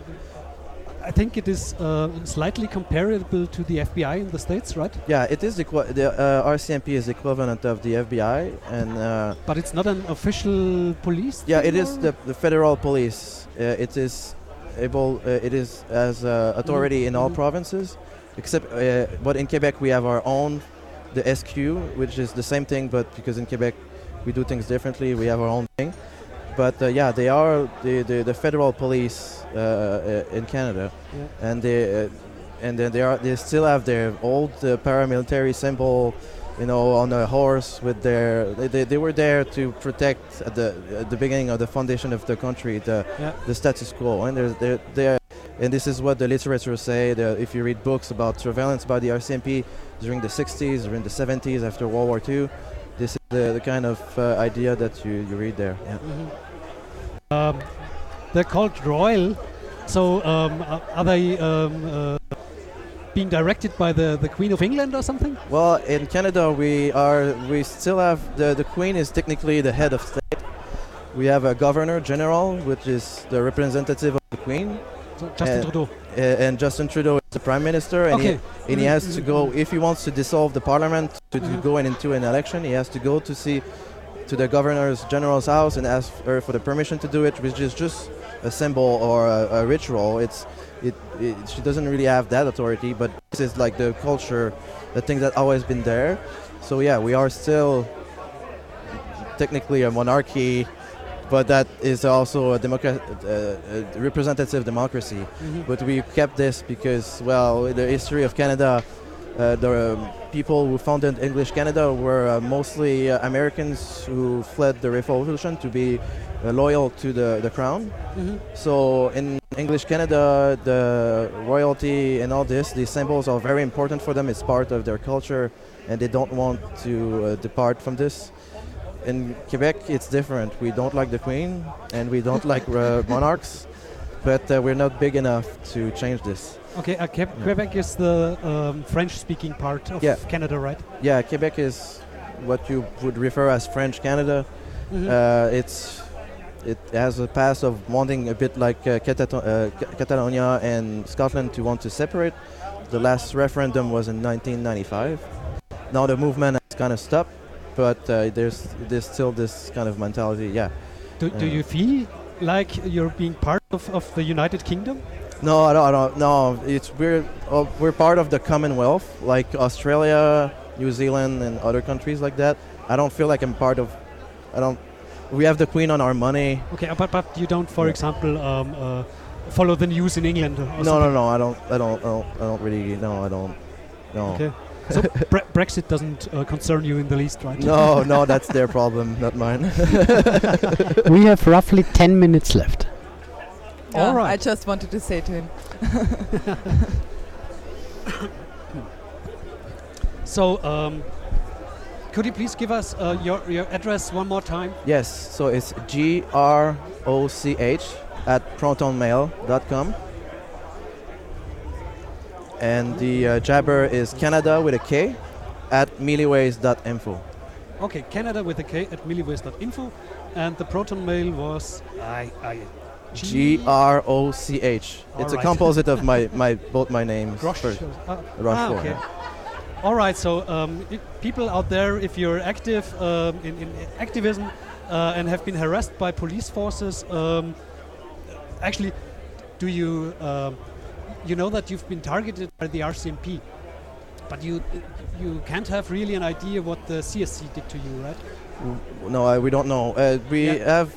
I think it is uh, slightly comparable to the FBI in the States, right? yeah, it is the uh, RCMP is equivalent of the FBI, and uh, But it's not an official police. yeah, it is the, the federal police. Uh, it is able. Uh, it is as uh, authority in all Mhm. provinces, except uh, but in Quebec we have our own, the SQ, which is the same thing, but because in Quebec we do things differently, we have our own thing. But uh, yeah, they are the, the, the federal police uh, uh, in Canada, Yeah. and they uh, and then they are they still have their old uh, paramilitary symbol, you know, on a horse with their they, they, they were there to protect at the at the beginning of the foundation of the country the Yeah. the status quo, and they're they're, they're and this is what the literature say. The, if you read books about surveillance by the RCMP during the 60s, during the 70s, after World War II, this is the, the kind of uh, idea that you, you read there. Yeah. Mhm. Um, they're called royal. So um, are are they um, uh, being directed by the, the Queen of England or something? Well, in Canada, we are we still have the the Queen is technically the head of state. We have a Governor General, which is the representative of the Queen, So Justin Uh, Trudeau. uh, and Justin Trudeau is the Prime Minister, and Okay. he and he has to go if he wants to dissolve the Parliament to, to Mhm. go in into an election. He has to go to see to the Governor's General's house and ask her for the permission to do it, which is just a symbol or a, a ritual. It's it, it she doesn't really have that authority, but this is like the culture, the thing that always been there. So yeah, we are still technically a monarchy, but that is also a democrat, uh, a representative democracy. Mhm. But we kept this because, well, the history of Canada, uh, the um, people who founded English Canada were uh, mostly uh, Americans who fled the Revolution to be uh, loyal to the, the crown. Mhm. So in English Canada, the royalty and all this, these symbols are very important for them. It's part of their culture, and they don't want to uh, depart from this. In Quebec, it's different. We don't like the Queen, and we don't like uh, monarchs, but uh, we're not big enough to change this. Okay, uh, Yeah. Quebec is the um, French-speaking part of Yeah. Canada, right? Yeah, Quebec is what you would refer as French Canada. Mhm. Uh, it's it has a past of wanting a bit like uh, uh, Ca- Catalonia and Scotland to want to separate. The last referendum was in 1995. Now the movement has kind of stopped, but uh, there's there's still this kind of mentality. Yeah. do, do uh, you feel like you're being part of, of the United Kingdom? No, I don't, I don't. No, it's we're uh, we're part of the Commonwealth, like Australia, New Zealand, and other countries like that. I don't feel like I'm part of. I don't. We have the Queen on our money. Okay, uh, but but you don't, for Yeah. example, um, uh, follow the news in England. Or No, no, no. I don't. I don't. I don't, I don't really. No, I don't. No. Okay. So bre- Brexit doesn't uh, concern you in the least, right? No, no, that's their problem, not mine. we have roughly 10 minutes left. Yeah, All right. I just wanted to say to him. So, um, could you please give us uh, your your address one more time? yes, so it's G R O C H at protonmail.com. And the uh, jabber is Canada with a K at milliways.info. Okay, Canada with a K at milliways.info, and the proton mail was I I G R O C H. It's a composite of my, my both my names. Grosh. first. Uh, Rush ah, okay. yeah. All right. So, um, i people out there, if you're active um, in, in activism uh, and have been harassed by police forces, um, actually, do you um, you know that you've been targeted by the RCMP, but you you can't have really an idea what the CSE did to you, right? No, I, we don't know. Uh, we Yeah. have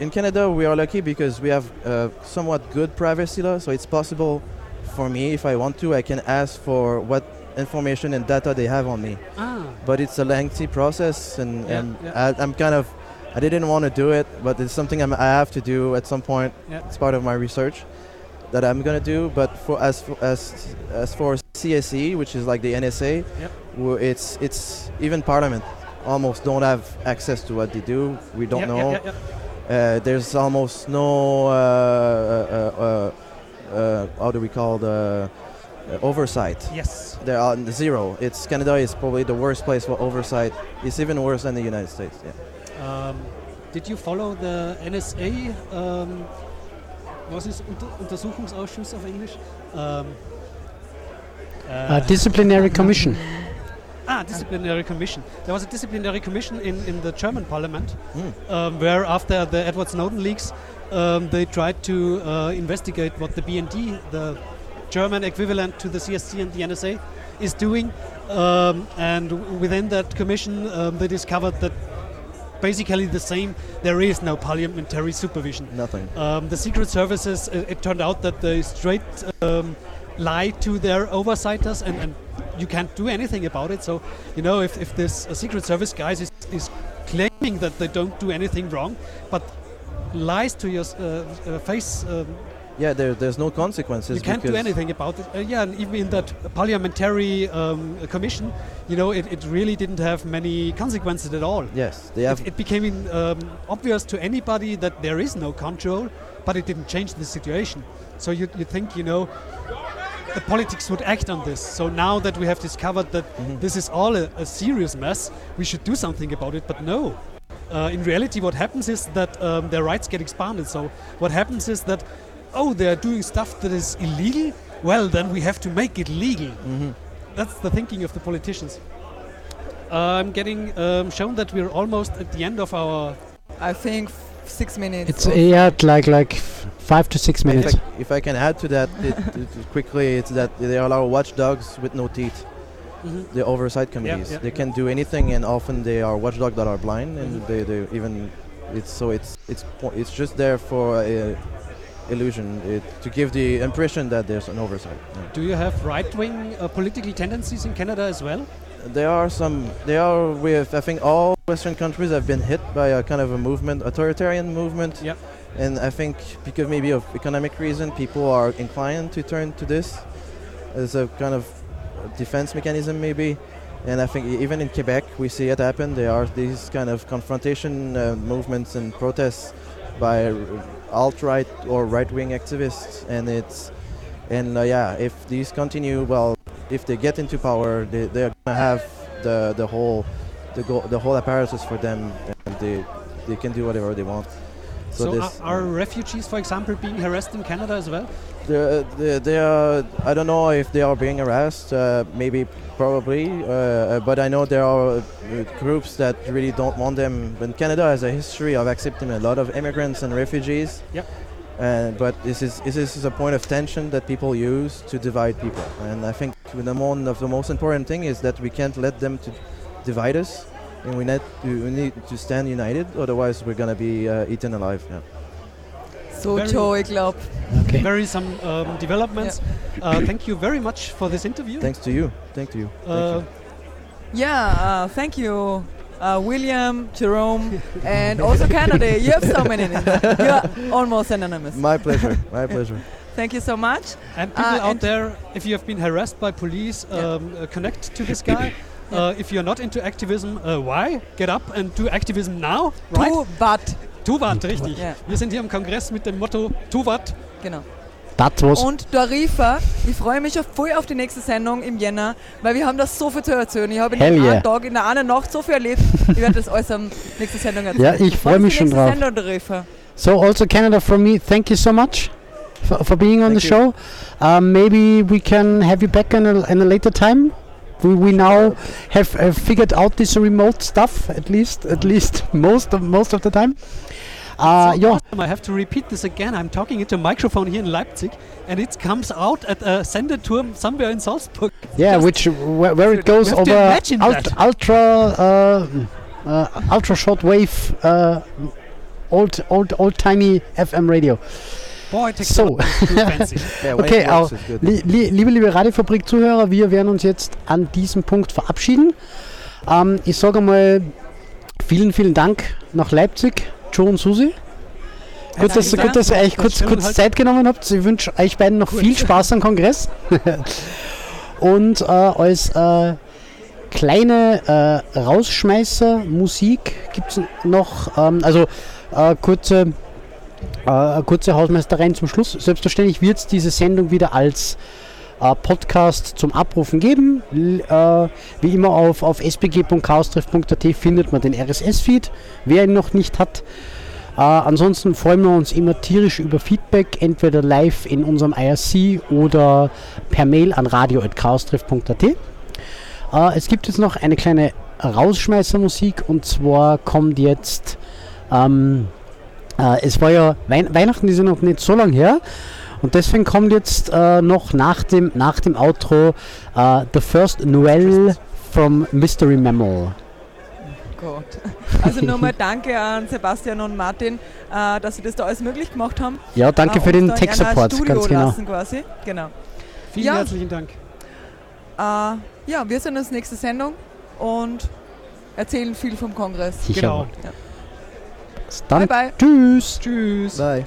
in Canada. We are lucky because we have uh, somewhat good privacy law, so it's possible for me if I want to, I can ask for what information and data they have on me. Ah. But it's a lengthy process, and, Yeah, and yeah. I, I'm kind of. I didn't want to do it, but it's something I'm, I have to do at some point. Yeah. It's part of my research that I'm gonna do. But for as for, as as for CSE, which is like the NSA, Yep. it's it's even Parliament almost don't have access to what they do. We don't Yeah, know. yeah. Uh, there's almost no uh, uh, uh, uh, how do we call the uh, oversight. Yes. There are zero. It's Canada is probably the worst place for oversight. It's even worse than the United States. Yeah. Um, did you follow the NSA? Um, was es Unter Untersuchungsausschuss auf Englisch? Um, Uh, disciplinary commission. Ah, disciplinary commission. There was a disciplinary commission in, in the German parliament, Mm. um, where after the Edward Snowden leaks, um, they tried to uh, investigate what the BND, the German equivalent to the CSE and the NSA, is doing. Um, and within that commission, um, they discovered that basically the same. There is no parliamentary supervision. Nothing. Um, the secret services, uh, it turned out that they straight um, lie to their oversighters and, and you can't do anything about it. So, you know, if, if this uh, secret service guys is, is claiming that they don't do anything wrong, but lies to your uh, uh, face, um, Yeah, there, there's no consequences. you can't do anything about it. Uh, yeah, and even in that parliamentary um, commission, you know, it, it really didn't have many consequences at all. Yes, they have. It, it became um, obvious to anybody that there is no control, but it didn't change the situation. So you, you think, you know, the politics would act on this. So now that we have discovered that Mhm. this is all a, a serious mess, we should do something about it. But no. Uh, in reality, what happens is that um, their rights get expanded. So what happens is that, oh, they are doing stuff that is illegal. Well, then we have to make it legal. Mhm. That's the thinking of the politicians. Uh, I'm getting um, shown that we're almost at the end of our. I think f- six minutes. It's yeah, like like five to six If minutes. I, if I can add to that it, it, quickly, it's that there are watchdogs with no teeth. The oversight committees. yeah, they can do anything, and often they are watchdogs that are blind, and they, they even it's so it's it's po- it's just there for uh, illusion it, to give the impression that there's an oversight. Yeah. Do you have right-wing uh, political tendencies in Canada as well? There are some. There are with I think all Western countries have been hit by a kind of a movement, authoritarian movement. Yep. And I think because maybe of economic reason, people are inclined to turn to this as a kind of defense mechanism, maybe. And I think even in Quebec, we see it happen. There are these kind of confrontation uh, movements and protests by alt-right or right-wing activists, and it's and uh, yeah, if these continue, well, if they get into power, they they're gonna have the the whole the go- the whole apparatus for them, and they they can do whatever they want. So, So, are, this are refugees, for example, being harassed in Canada as well? they they they are I don't know if they are being harassed. Uh, maybe probably, uh, but I know there are uh, groups that really don't want them. And Canada has a history of accepting a lot of immigrants and refugees. Yep. And but this is this is a point of tension that people use to divide people. And I think the one of the most important thing is that we can't let them to divide us, and we need to, we need to stand united. Otherwise, we're gonna be uh, eaten alive. Yeah. So, Very- Joe, ich glaube, Okay. Very some um, developments. Uh, thank you very much for this interview. Thanks to you. Thank you. Thank Uh, you. yeah, uh, thank you, uh, William, Jerome, and also Canada. You have so many names. You're almost anonymous. My pleasure. My pleasure. Thank you so much. And people Uh, out and- there, if you have been harassed by police, Yeah. um, uh, connect to this guy. Uh, if you're not into activism, uh, why? Get up and do activism now, right? Tu, but. Tuwat, richtig. Ja. Wir sind hier im Kongress mit dem Motto Tuwat. Genau. That was Und Dorifa, ich freue mich schon voll auf die nächste Sendung im Jänner, weil wir haben da so viel zu erzählen. Ich habe in Hell einem yeah. Tag, in der einen Nacht so viel erlebt. Ich werde das alles am nächsten Sendung erzählen. Ja, ich freu Wann ist mich schon drauf. Sendung, Dorifa? So also Canada from me, thank you so much for, for being on Thank the you. show. Um, maybe we can have you back in a, in a later time. We, we now have uh, figured out this remote stuff at least at least most of most of the time. Uh, So yeah, awesome. I have to repeat this again. I'm talking into a microphone here in Leipzig, and it comes out at a Sendeturm somewhere in Salzburg. yeah, Just- which where, where it goes over ult- that. ultra uh, uh, ultra short wave uh, old old old timey FM radio. Boy, So. Okay, it works, au- it's good. Li li liebe, liebe Radiofabrik-Zuhörer, wir werden uns jetzt an diesem Punkt verabschieden. Ähm, ich sage mal vielen, vielen Dank nach Leipzig, Joe und Susi. Gut, dass, gut, dass ihr euch kurz, kurz halt. Zeit genommen habt. Ich wünsche euch beiden noch viel Spaß am Kongress. und äh, als äh, kleine äh, Rausschmeißer Musik gibt es noch, ähm, also äh, kurze, äh, kurze Hausmeistereien zum Schluss. Selbstverständlich wird es diese Sendung wieder als äh, Podcast zum Abrufen geben. L äh, wie immer auf, auf sbg.chaostreff.at findet man den RSS-Feed, wer ihn noch nicht hat. Äh, ansonsten freuen wir uns immer tierisch über Feedback, entweder live in unserem IRC oder per Mail an radio.chaostreff.at. Äh, es gibt jetzt noch eine kleine Rausschmeißermusik und zwar kommt jetzt, ähm, äh, es war ja, Weihnachten ist ja noch nicht so lang her und deswegen kommt jetzt äh, noch nach dem, nach dem Outro äh, The First Noel from Mystery Memo. Gott. Also nochmal danke an Sebastian und Martin, äh, dass sie das da alles möglich gemacht haben. Ja, danke äh, für den Tech-Support, ganz genau. lassen quasi. Genau. Vielen Ja. herzlichen Dank. Äh, ja, wir sehen uns nächste Sendung und erzählen viel vom Kongress. Sicher. Genau. Dann Bye bye. tschüss. Tschüss. Bye.